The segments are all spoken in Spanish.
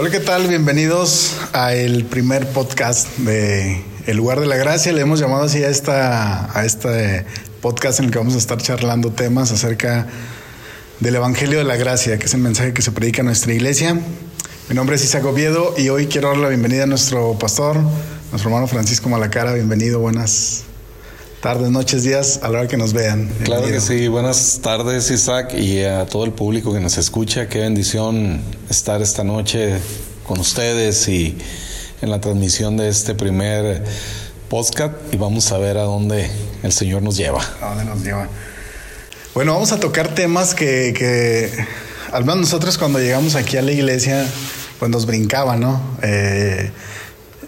Hola, ¿qué tal? Bienvenidos a el primer podcast de El lugar de la gracia. Le hemos llamado así a esta a este podcast en el que vamos a estar charlando temas acerca del Evangelio de la Gracia, que es el mensaje que se predica en nuestra iglesia. Mi nombre es Isaac Oviedo y hoy quiero dar la bienvenida a nuestro pastor, nuestro hermano Francisco Malacara. Bienvenido, buenas tardes, noches, días, a la hora que nos vean. Claro que sí, buenas tardes Isaac y a todo el público que nos escucha. Qué bendición estar esta noche con ustedes y en la transmisión de este primer podcast y vamos a ver a dónde el Señor nos lleva. ¿A dónde nos lleva? Bueno, vamos a tocar temas que, que al menos nosotros cuando llegamos aquí a la iglesia, pues nos brincaba, ¿no? Eh,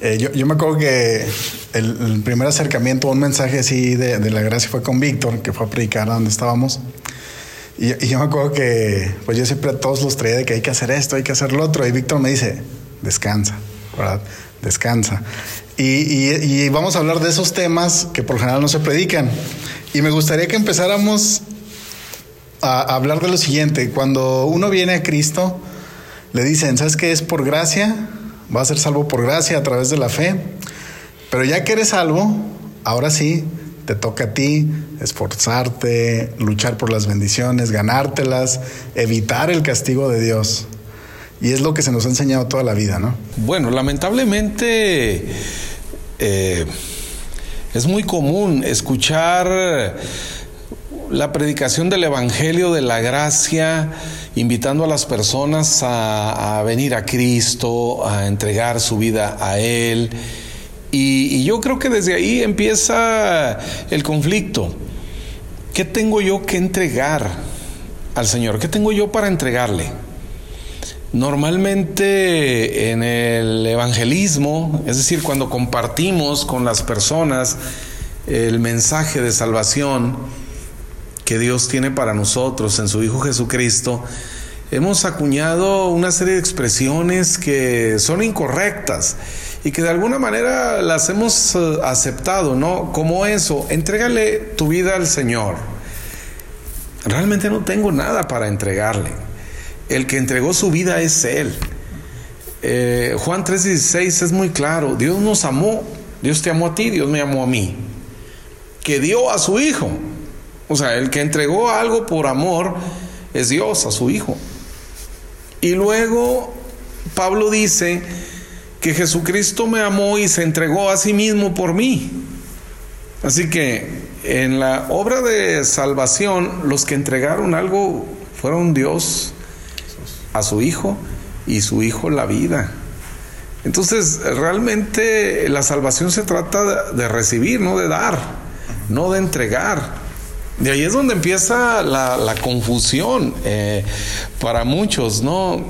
eh, yo, yo, me acuerdo que el, primer acercamiento, un mensaje así de, la gracia fue con Víctor, que fue a predicar a donde estábamos. Y, yo me acuerdo que, pues yo siempre a todos los traía de que hay que hacer esto, hay que hacer lo otro. Y Víctor me dice, descansa, ¿verdad? Descansa. Y, vamos a hablar de esos temas que por general no se predican. Y me gustaría que empezáramos a, a hablar de lo siguiente. Cuando uno viene a Cristo, le dicen, ¿sabes qué es por gracia? Va a ser salvo por gracia a través de la fe. Pero ya que eres salvo, ahora sí, te toca a ti esforzarte, luchar por las bendiciones, ganártelas, evitar el castigo de Dios. Y es lo que se nos ha enseñado toda la vida, ¿no? Bueno, lamentablemente eh, es muy común escuchar la predicación del Evangelio de la Gracia, invitando a las personas a, venir a Cristo, a entregar su vida a Él. Y, yo creo que desde ahí empieza el conflicto. ¿Qué tengo yo que entregar al Señor? ¿Qué tengo yo para entregarle? Normalmente en el evangelismo, es decir, cuando compartimos con las personas el mensaje de salvación, que Dios tiene para nosotros en su Hijo Jesucristo, hemos acuñado una serie de expresiones que son incorrectas y que de alguna manera las hemos aceptado, ¿no? Como eso, entrégale tu vida al Señor. Realmente no tengo nada para entregarle. El que entregó su vida es Él. Eh, Juan 3:16 es muy claro, Dios nos amó, Dios te amó a ti, Dios me amó a mí, que dio a su Hijo o sea, el que entregó algo por amor es Dios a su Hijo. Y luego Pablo dice que Jesucristo me amó y se entregó a sí mismo por mí. Así que en la obra de salvación, los que entregaron algo fueron Dios a su Hijo y su Hijo la vida. Entonces, realmente la salvación se trata de recibir, no de dar, no de entregar. De ahí es donde empieza la, la confusión eh, para muchos, ¿no?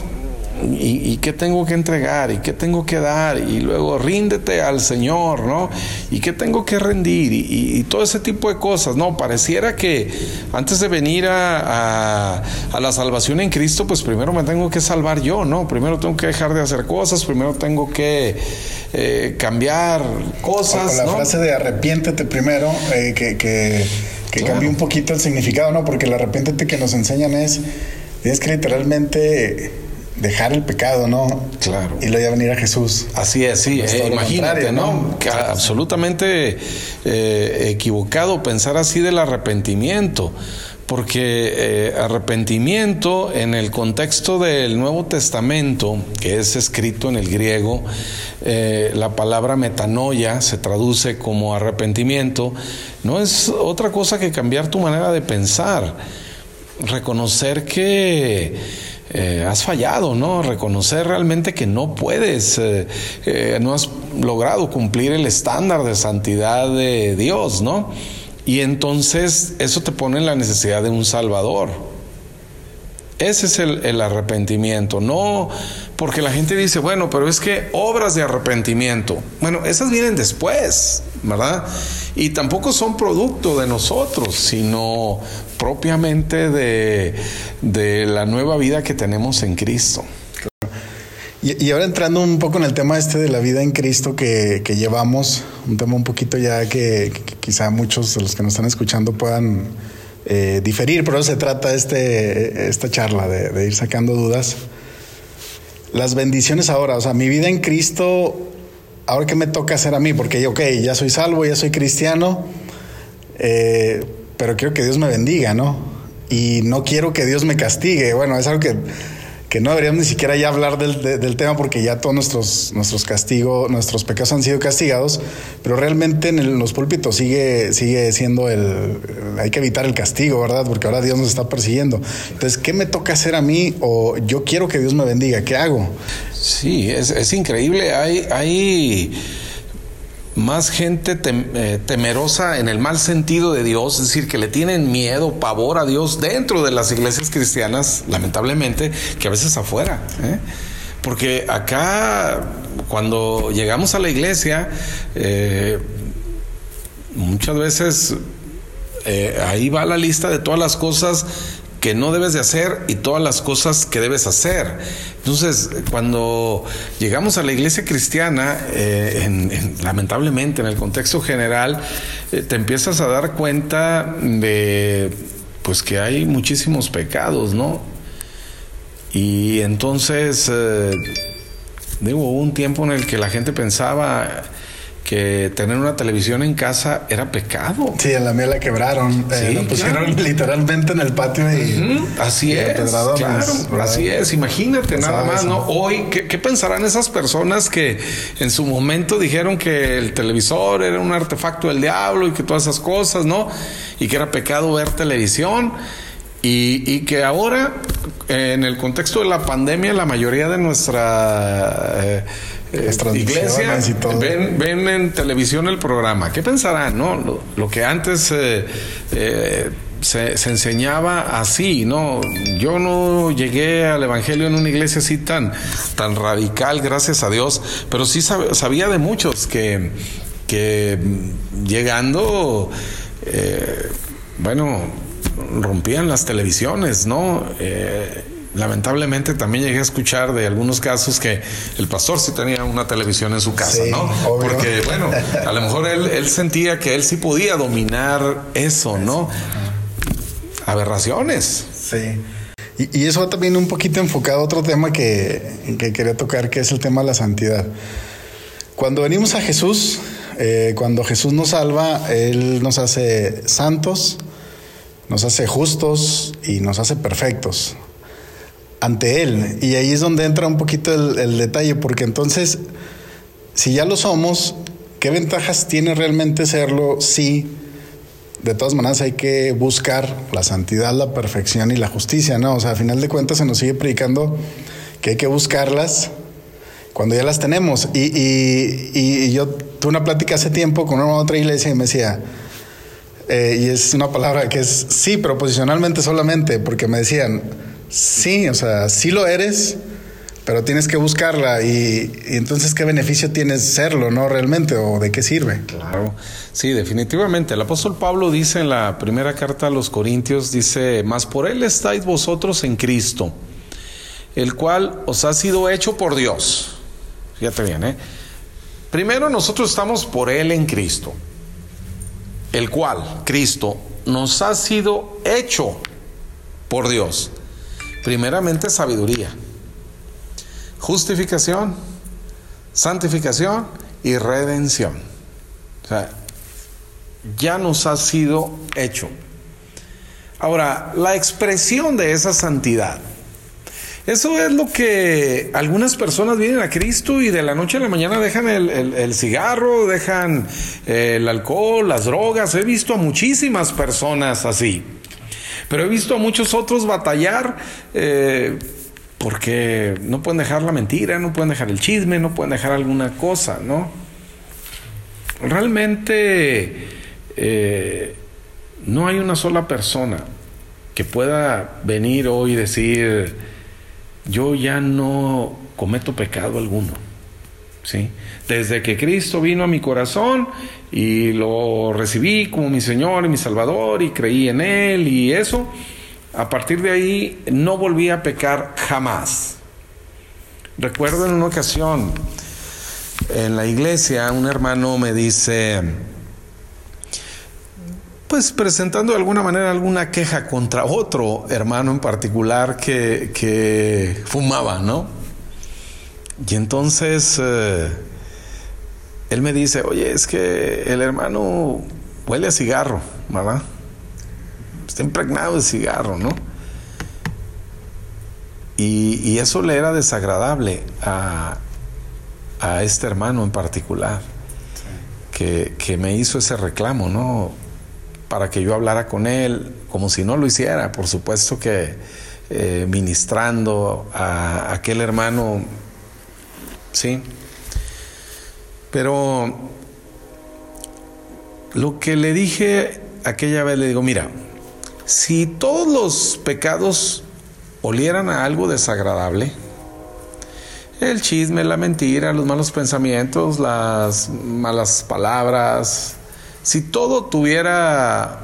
¿Y, ¿Y, qué tengo que entregar? ¿Y qué tengo que dar? Y luego ríndete al Señor, ¿no? ¿Y qué tengo que rendir? Y, y todo ese tipo de cosas, ¿no? Pareciera que antes de venir a, a, a, la salvación en Cristo, pues primero me tengo que salvar yo, ¿no? Primero tengo que dejar de hacer cosas, primero tengo que eh, cambiar cosas. O, la ¿no? frase de arrepiéntete primero, eh, que... que que claro. cambie un poquito el significado, ¿no? Porque el arrepiéntete que nos enseñan es, tienes que literalmente dejar el pecado, ¿no? Claro. Y luego ya venir a Jesús. Así es, sí. Eh, imagínate, ¿no? ¿no? Que absolutamente eh, equivocado pensar así del arrepentimiento. Porque eh, arrepentimiento en el contexto del Nuevo Testamento, que es escrito en el griego, eh, la palabra metanoia se traduce como arrepentimiento, no es otra cosa que cambiar tu manera de pensar, reconocer que eh, has fallado, ¿no? Reconocer realmente que no puedes, no has logrado cumplir el estándar de santidad de Dios, ¿no? Y entonces eso te pone en la necesidad de un Salvador. Ese es el, arrepentimiento, no porque la gente dice, bueno, pero es que obras de arrepentimiento, bueno, esas vienen después, ¿verdad? Y tampoco son producto de nosotros, sino propiamente de, de la nueva vida que tenemos en Cristo. Y, ahora entrando un poco en el tema este de la vida en Cristo que, que llevamos, un tema un poquito ya que, quizá muchos de los que nos están escuchando puedan eh, diferir, pero se trata este, esta charla de, ir sacando dudas. las bendiciones ahora, o sea, mi vida en Cristo, ahora que me toca hacer a mí, porque ok, ya soy salvo, ya soy cristiano, eh, pero quiero que Dios me bendiga, ¿no? Y no quiero que Dios me castigue. Bueno, es algo que que no deberíamos ni siquiera ya hablar del, tema porque ya todos nuestros, nuestros castigos, nuestros pecados han sido castigados, pero realmente en, los púlpitos sigue, sigue siendo el, hay que evitar el castigo, ¿verdad? Porque ahora Dios nos está persiguiendo. Entonces, ¿qué me toca hacer a mí? O yo quiero que Dios me bendiga, ¿qué hago? Sí, es, es increíble. Hay, hay más gente eh, temerosa en el mal sentido de Dios, es decir, que le tienen miedo, pavor a Dios dentro de las iglesias cristianas, lamentablemente, que a veces afuera. ¿eh? Porque acá, cuando llegamos a la iglesia, eh, muchas veces ahí va la lista de todas las cosas que no debes de hacer y todas las cosas que debes hacer. Entonces, cuando llegamos a la iglesia cristiana, eh, lamentablemente en el contexto general, eh, te empiezas a dar cuenta de pues que hay muchísimos pecados, ¿no? Y entonces, eh, digo, hubo un tiempo en el que la gente pensaba que tener una televisión en casa era pecado. Sí, en la mía la quebraron. Eh, la pusieron literalmente en el patio y. Así es. Claro, así es. Imagínate nada más, ¿no? Hoy, ¿qué, pensarán esas personas que en su momento dijeron que el televisor era un artefacto del diablo y que todas esas cosas, ¿no? Y que era pecado ver televisión. Y, que ahora, en el contexto de la pandemia, la mayoría de nuestra eh, eh, iglesia ven, ven, en televisión el programa. ¿Qué pensarán? No? Lo, que antes eh, eh, se, enseñaba así, ¿no? Yo no llegué al Evangelio en una iglesia así tan, tan radical, gracias a Dios, pero sí sabía de muchos que, que llegando, bueno, rompían las televisiones, ¿no? Lamentablemente también llegué a escuchar de algunos casos que el pastor sí tenía una televisión en su casa, ¿no? Porque, bueno, a lo mejor él, sentía que él sí podía dominar eso, ¿no? Aberraciones. Sí. Y, eso va también un poquito enfocado a otro tema que, quería tocar, que es el tema de la santidad. Cuando venimos a Jesús, eh, cuando Jesús nos salva, Él nos hace santos, nos hace justos y nos hace perfectos ante Él. Y ahí es donde entra un poquito el, detalle, porque entonces, si ya lo somos, ¿qué ventajas tiene realmente serlo si de todas maneras hay que buscar la santidad, la perfección y la justicia, ¿no? O sea, a final de cuentas se nos sigue predicando que hay que buscarlas cuando ya las tenemos. Y, y, yo tuve una plática hace tiempo con una otra iglesia y me decía, eh, y es una palabra que es sí, proposicionalmente solamente, porque me decían, Sí, o sea, sí lo eres, pero tienes que buscarla y, entonces qué beneficio tienes serlo, ¿no? Realmente, o de qué sirve. Claro, sí, definitivamente. El apóstol Pablo dice en la primera carta a los Corintios, dice, mas por él estáis vosotros en Cristo, el cual os ha sido hecho por Dios. Fíjate bien, ¿eh? Primero nosotros estamos por él en Cristo, el cual, Cristo, nos ha sido hecho por Dios. Primeramente sabiduría, justificación, santificación y redención. O sea, ya nos ha sido hecho. Ahora, la expresión de esa santidad. Eso es lo que algunas personas vienen a Cristo y de la noche a la mañana dejan el, cigarro, dejan eh, el alcohol, las drogas. He visto a muchísimas personas así. Pero he visto a muchos otros batallar eh, porque no pueden dejar la mentira, no pueden dejar el chisme, no pueden dejar alguna cosa, ¿no? Realmente eh, no hay una sola persona que pueda venir hoy y decir, yo ya no cometo pecado alguno. ¿Sí? Desde que Cristo vino a mi corazón y lo recibí como mi Señor y mi Salvador y creí en Él y eso, a partir de ahí no volví a pecar jamás. Recuerdo en una ocasión en la iglesia un hermano me dice, pues presentando de alguna manera alguna queja contra otro hermano en particular que, que fumaba, ¿no? Y entonces eh, él me dice, oye, es que el hermano huele a cigarro, ¿verdad? Está impregnado de cigarro, ¿no? Y, eso le era desagradable a, este hermano en particular, que, que, me hizo ese reclamo, ¿no? Para que yo hablara con él, como si no lo hiciera, por supuesto que eh, ministrando a aquel hermano, ¿sí? Pero lo que le dije aquella vez, le digo, mira, si todos los pecados olieran a algo desagradable, el chisme, la mentira, los malos pensamientos, las malas palabras, si todo tuviera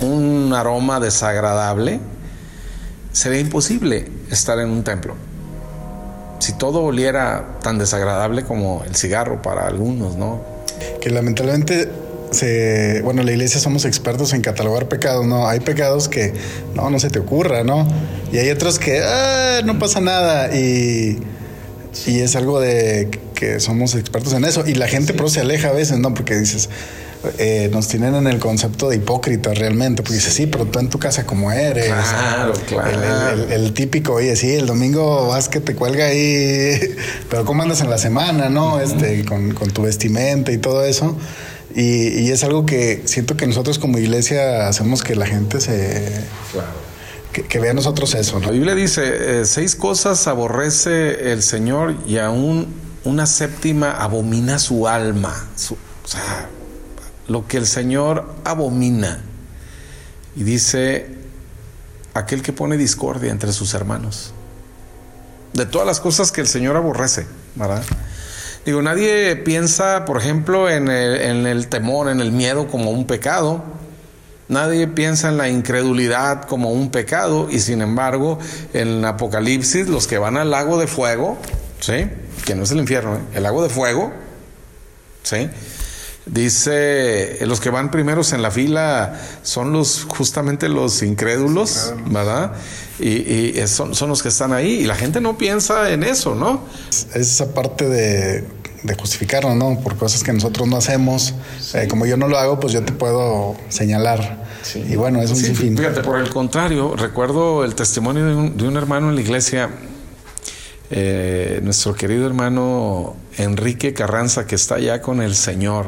un aroma desagradable, sería imposible estar en un templo. Si todo oliera tan desagradable como el cigarro para algunos, ¿no? Que lamentablemente bueno, la iglesia somos expertos en catalogar pecados, ¿no? Hay pecados que no, no se te ocurra, ¿no? Y hay otros que ah, no pasa nada y, y es algo de que somos expertos en eso. Y la gente pero se aleja a veces, ¿no? Porque dices, eh, nos tienen en el concepto de hipócrita realmente, porque dices, sí, pero tú en tu casa como eres. Claro, claro. El, típico, oye, sí, el domingo vas que te cuelga ahí, pero ¿cómo andas en la semana, no? Este, con, con tu vestimenta y todo eso. Y, es algo que siento que nosotros como iglesia hacemos que la gente se... Que, vea a nosotros eso. La Biblia dice, eh, seis cosas aborrece el Señor y aún una séptima abomina su alma. o sea, lo que el Señor abomina. Y dice, aquel que pone discordia entre sus hermanos. De todas las cosas que el Señor aborrece, ¿verdad? Digo, nadie piensa, por ejemplo, en el, temor, en el miedo como un pecado. Nadie piensa en la incredulidad como un pecado y sin embargo en Apocalipsis los que van al lago de fuego, ¿sí? Que no es el infierno, ¿eh? el lago de fuego, ¿sí? Dice, los que van primeros en la fila son los justamente los incrédulos, ¿verdad? Y, son, son, los que están ahí y la gente no piensa en eso, ¿no? Es esa parte de, de justificarnos, ¿no? Por cosas que nosotros no hacemos. Eh, como yo no lo hago, pues yo te puedo señalar. Y bueno, es un sinfín. Fíjate, por el contrario, recuerdo el testimonio de un, de un hermano en la iglesia, eh, nuestro querido hermano Enrique Carranza, que está allá con el Señor.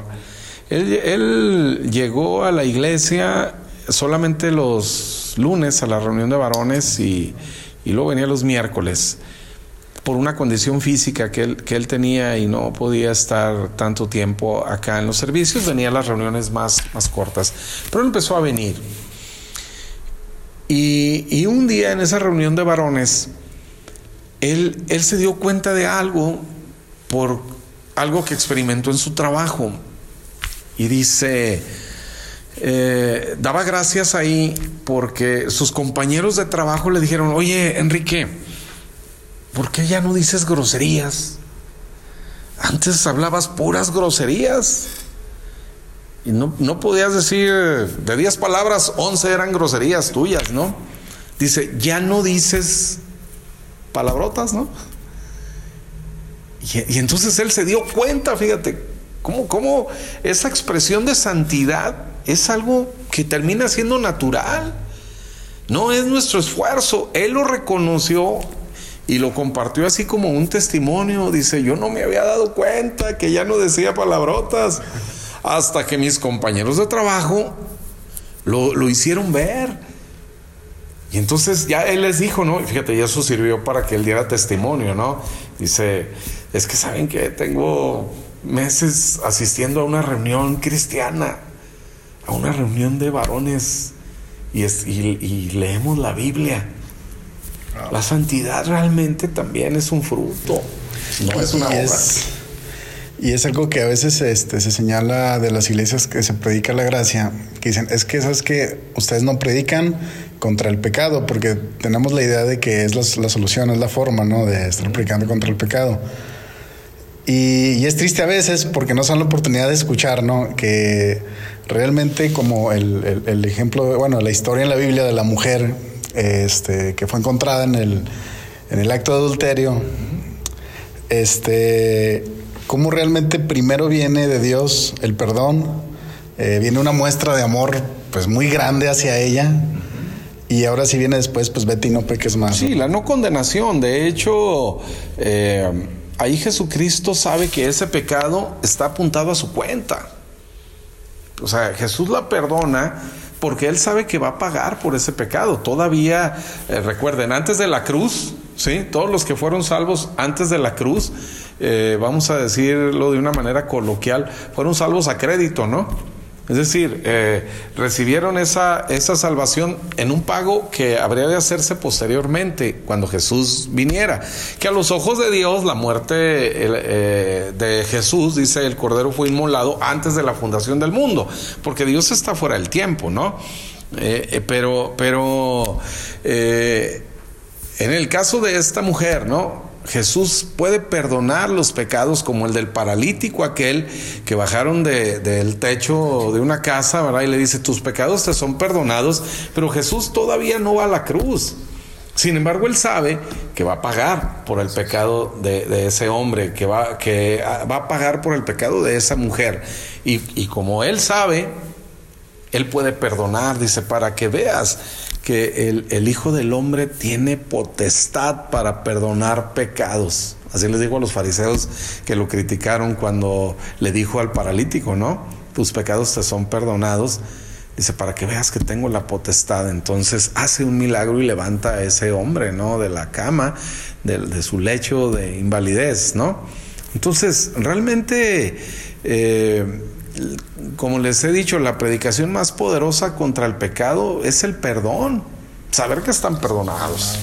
Él, llegó a la iglesia solamente los lunes a la reunión de varones y, luego venía los miércoles por una condición física que él, tenía y no podía estar tanto tiempo acá en los servicios, venía a las reuniones más, más cortas. Pero él empezó a venir. Y, un día en esa reunión de varones, él, él se dio cuenta de algo por algo que experimentó en su trabajo. Y dice, eh, daba gracias ahí porque sus compañeros de trabajo le dijeron, oye, Enrique, ¿por qué ya no dices groserías? Antes hablabas puras groserías. Y no, no podías decir, de 10 palabras, 11 eran groserías tuyas, ¿no? Dice, ya no dices palabrotas, ¿no? Y, entonces él se dio cuenta, fíjate, cómo, cómo esa expresión de santidad es algo que termina siendo natural. No es nuestro esfuerzo. Él lo reconoció y lo compartió así como un testimonio. Dice, yo no me había dado cuenta que ya no decía palabrotas hasta que mis compañeros de trabajo lo, hicieron ver. Y entonces ya él les dijo, ¿no? fíjate, y eso sirvió para que él diera testimonio, ¿no? Dice, es que saben que tengo meses asistiendo a una reunión cristiana a una reunión de varones y, y, leemos la Biblia. La santidad realmente también es un fruto, no es una obra. y es algo que a veces este, se señala de las iglesias que se predica la gracia, que dicen, es que esas que ustedes no predican contra el pecado, porque tenemos la idea de que es la, la solución, es la forma, ¿no? De estar predicando contra el pecado. Y, es triste a veces porque no son la oportunidad de escuchar, ¿no? Que realmente como el, el, ejemplo, bueno, la historia en la Biblia de la mujer este, que fue encontrada en el, en el acto de adulterio, este, cómo realmente primero viene de Dios el perdón, eh, viene una muestra de amor pues muy grande hacia ella. Y ahora si viene después, pues vete y no peques más. Sí, la no condenación. De hecho, eh, ahí Jesucristo sabe que ese pecado está apuntado a su cuenta. O sea, Jesús la perdona porque Él sabe que va a pagar por ese pecado. Todavía, eh, recuerden, antes de la cruz, ¿sí? Todos los que fueron salvos antes de la cruz, eh, vamos a decirlo de una manera coloquial, fueron salvos a crédito, ¿no? Es decir, eh, recibieron esa, esa salvación en un pago que habría de hacerse posteriormente, cuando Jesús viniera. Que a los ojos de Dios, la muerte eh, de Jesús, dice el Cordero, fue inmolado antes de la fundación del mundo, porque Dios está fuera del tiempo, ¿no? Eh, pero, pero en el caso de esta mujer, ¿no? Jesús puede perdonar los pecados como el del paralítico aquel que bajaron del techo de una casa, ¿verdad? Y le dice, tus pecados te son perdonados, pero Jesús todavía no va a la cruz. Sin embargo, él sabe que va a pagar por el pecado de, ese hombre, que, va, que va a pagar por el pecado de esa mujer. Y, y como él sabe, él puede perdonar, dice, para que veas que el, Hijo del Hombre tiene potestad para perdonar pecados. Así les dijo a los fariseos que lo criticaron cuando le dijo al paralítico, ¿no? Tus pecados te son perdonados. Dice, para que veas que tengo la potestad. Entonces hace un milagro y levanta a ese hombre, ¿no? De la cama, de, su lecho de invalidez, ¿no? Entonces, realmente... Eh, como les he dicho, la predicación más poderosa contra el pecado es el perdón, saber que están perdonados.